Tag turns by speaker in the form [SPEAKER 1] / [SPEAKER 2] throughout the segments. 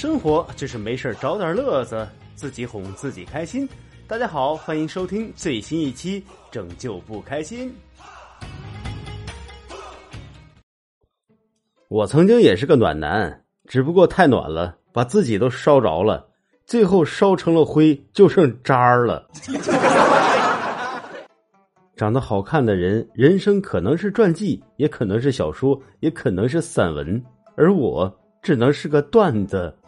[SPEAKER 1] 生活就是没事找点乐子，自己哄自己开心。大家好，欢迎收听最新一期《拯救不开心》。我曾经也是个暖男，只不过太暖了，把自己都烧着了，最后烧成了灰，就剩渣儿了。长得好看的人，人生可能是传记，也可能是小说，也可能是散文，而我。只能是个段子。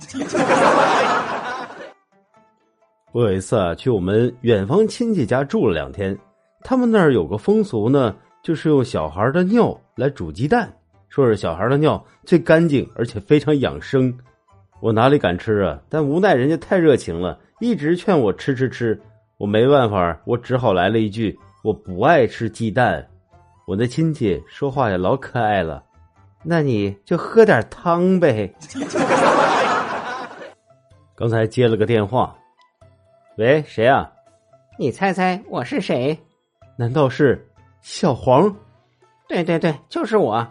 [SPEAKER 1] 我有一次啊，去我们远方亲戚家住了两天，他们那儿有个风俗呢，就是用小孩的尿来煮鸡蛋，说是小孩的尿最干净，而且非常养生。我哪里敢吃啊？但无奈人家太热情了，一直劝我吃吃吃。我没办法，我只好来了一句：“我不爱吃鸡蛋。”我那亲戚说话也老可爱了。那你就喝点汤呗。刚才接了个电话，喂，谁啊？
[SPEAKER 2] 你猜猜我是谁？
[SPEAKER 1] 难道是小黄？
[SPEAKER 2] 对对对，就是我。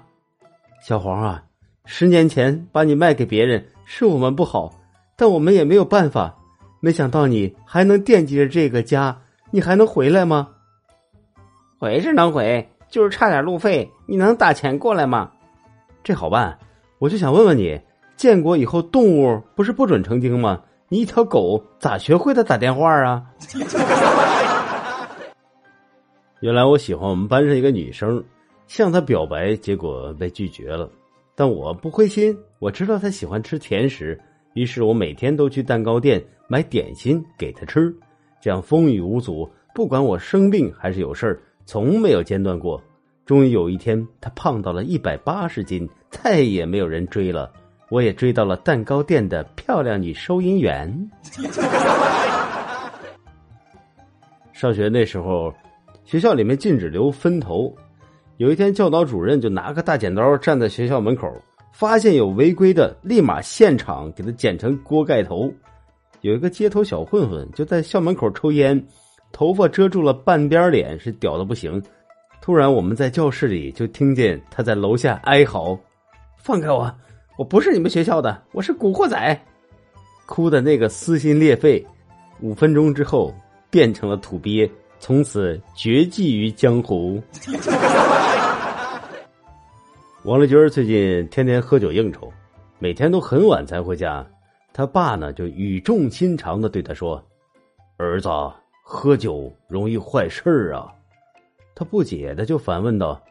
[SPEAKER 1] 小黄啊，十年前把你卖给别人是我们不好，但我们也没有办法。没想到你还能惦记着这个家，你还能回来吗？
[SPEAKER 2] 回是能回，就是差点路费。你能打钱过来吗？
[SPEAKER 1] 这好办，我就想问问你，建国以后动物不是不准成精吗？你一条狗咋学会的打电话啊？原来我喜欢我们班上一个女生，向她表白，结果被拒绝了。但我不灰心，我知道她喜欢吃甜食，于是我每天都去蛋糕店买点心给她吃，这样风雨无阻，不管我生病还是有事儿，从没有间断过。终于有一天，他胖到了一百八十斤，再也没有人追了。我也追到了蛋糕店的漂亮女收银员。上学那时候，学校里面禁止留分头。有一天，教导主任就拿个大剪刀站在学校门口，发现有违规的，立马现场给他剪成锅盖头。有一个街头小混混就在校门口抽烟，头发遮住了半边脸，是屌的不行。突然，我们在教室里就听见他在楼下哀嚎：“放开我！我不是你们学校的，我是古惑仔！”哭的那个撕心裂肺。五分钟之后，变成了土鳖，从此绝迹于江湖。王立军最近天天喝酒应酬，每天都很晚才回家。他爸呢，就语重心长的对他说：“儿子，喝酒容易坏事儿啊。”他不解的就反问道：“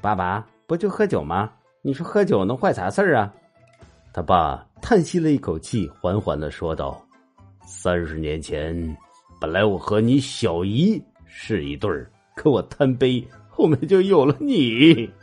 [SPEAKER 1] 爸爸，不就喝酒吗？你说喝酒能坏啥事儿啊？”他爸叹息了一口气，缓缓的说道：“三十年前，本来我和你小姨是一对儿，可我贪杯，后面就有了你。”